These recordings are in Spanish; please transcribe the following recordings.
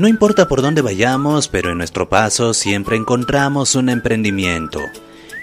No importa por dónde vayamos, pero en nuestro paso siempre encontramos un emprendimiento,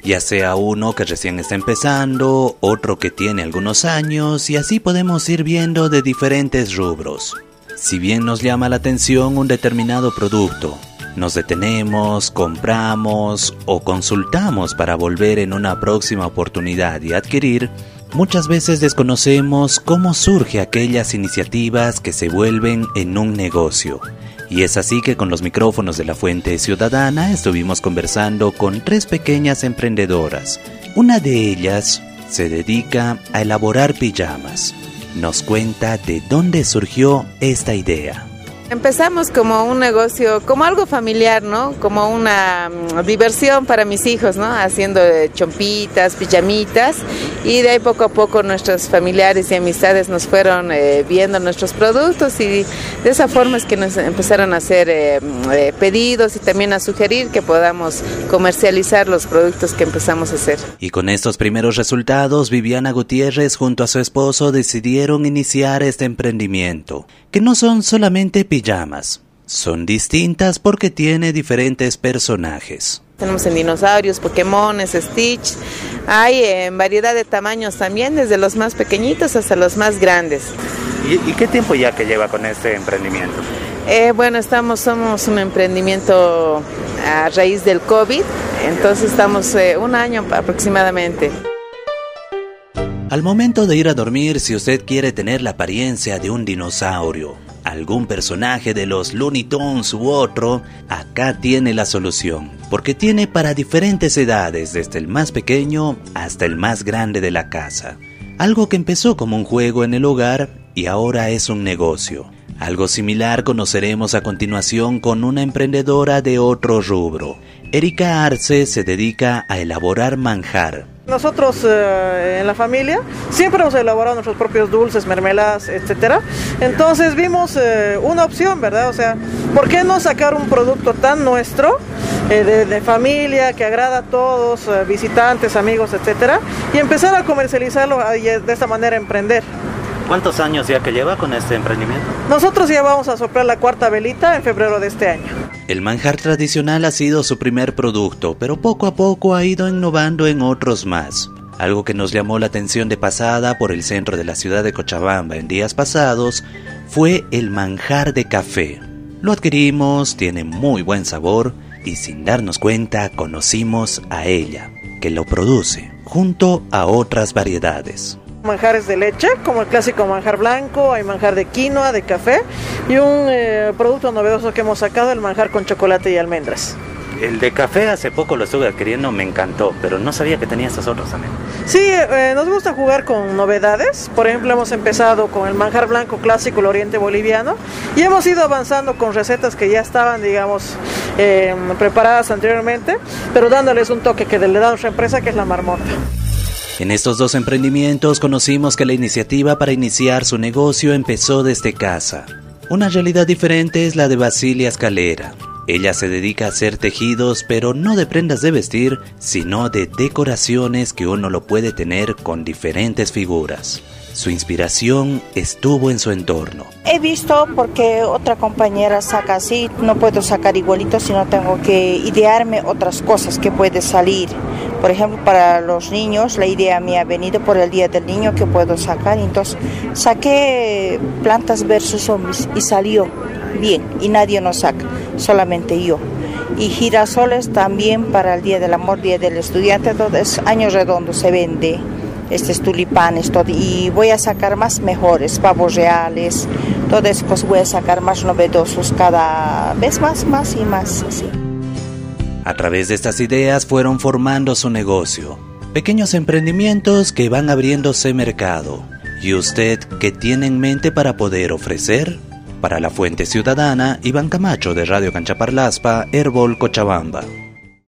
ya sea uno que recién está empezando, otro que tiene algunos años, y así podemos ir viendo de diferentes rubros. Si bien nos llama la atención un determinado producto, nos detenemos, compramos o consultamos para volver en una próxima oportunidad y adquirir, muchas veces desconocemos cómo surge aquellas iniciativas que se vuelven en un negocio. Y es así que con los micrófonos de la Fuente Ciudadana estuvimos conversando con tres pequeñas emprendedoras. Una de ellas se dedica a elaborar pijamas nos cuenta de dónde surgió esta idea. Empezamos como un negocio, como algo familiar, ¿no? Como una mm, diversión para mis hijos, ¿no? Haciendo eh, chompitas, pijamitas y de ahí poco a poco nuestros familiares y amistades nos fueron eh, viendo nuestros productos y de esa forma es que nos empezaron a hacer eh, mm, pedidos y también a sugerir que podamos comercializar los productos que empezamos a hacer. Y con estos primeros resultados, Viviana Gutiérrez junto a su esposo decidieron iniciar este emprendimiento, que no son solamente pijamas. Son distintas porque tiene diferentes personajes. Tenemos en dinosaurios, Pokémon, Stitch. Hay en variedad de tamaños también, desde los más pequeñitos hasta los más grandes. ¿Y, qué tiempo ya que lleva con este emprendimiento? Eh, bueno, estamos, somos un emprendimiento a raíz del COVID, entonces estamos eh, un año aproximadamente. Al momento de ir a dormir, si usted quiere tener la apariencia de un dinosaurio, algún personaje de los Looney Tunes u otro, acá tiene la solución, porque tiene para diferentes edades, desde el más pequeño hasta el más grande de la casa. Algo que empezó como un juego en el hogar y ahora es un negocio. Algo similar conoceremos a continuación con una emprendedora de otro rubro. Erika Arce se dedica a elaborar manjar, nosotros eh, en la familia siempre hemos elaborado nuestros propios dulces, mermeladas, etcétera. Entonces vimos eh, una opción, ¿verdad? O sea, ¿por qué no sacar un producto tan nuestro, eh, de, familia, que agrada a todos, visitantes, amigos, etcétera, y empezar a comercializarlo y de esta manera emprender? ¿Cuántos años ya que lleva con este emprendimiento? Nosotros ya vamos a soplar la cuarta velita en febrero de este año. El manjar tradicional ha sido su primer producto, pero poco a poco ha ido innovando en otros más. Algo que nos llamó la atención de pasada por el centro de la ciudad de Cochabamba en días pasados fue el manjar de café. Lo adquirimos, tiene muy buen sabor y sin darnos cuenta conocimos a ella, que lo produce, junto a otras variedades manjares de leche, como el clásico manjar blanco, hay manjar de quinoa, de café y un eh, producto novedoso que hemos sacado, el manjar con chocolate y almendras. El de café hace poco lo estuve adquiriendo, me encantó, pero no sabía que tenía estos otros también. Sí, eh, nos gusta jugar con novedades. Por ejemplo, hemos empezado con el manjar blanco clásico, el oriente boliviano, y hemos ido avanzando con recetas que ya estaban, digamos, eh, preparadas anteriormente, pero dándoles un toque que le da a nuestra empresa, que es la marmota. En estos dos emprendimientos conocimos que la iniciativa para iniciar su negocio empezó desde casa. Una realidad diferente es la de Basilia Escalera. Ella se dedica a hacer tejidos, pero no de prendas de vestir, sino de decoraciones que uno lo puede tener con diferentes figuras. Su inspiración estuvo en su entorno. He visto porque otra compañera saca así, no puedo sacar igualito, sino tengo que idearme otras cosas que puede salir. Por ejemplo, para los niños, la idea me ha venido por el Día del Niño que puedo sacar. Entonces, saqué plantas versus zombies y salió bien y nadie nos saca, solamente yo. Y girasoles también para el Día del Amor, Día del Estudiante, entonces año redondo se vende estos tulipanes, todo, y voy a sacar más mejores, pavos reales, todo eso pues voy a sacar más novedosos cada vez más, más y más. A través de estas ideas fueron formando su negocio, pequeños emprendimientos que van abriéndose mercado. ¿Y usted qué tiene en mente para poder ofrecer? Para la Fuente Ciudadana, Iván Camacho de Radio Canchaparlaspa, Herbol Cochabamba.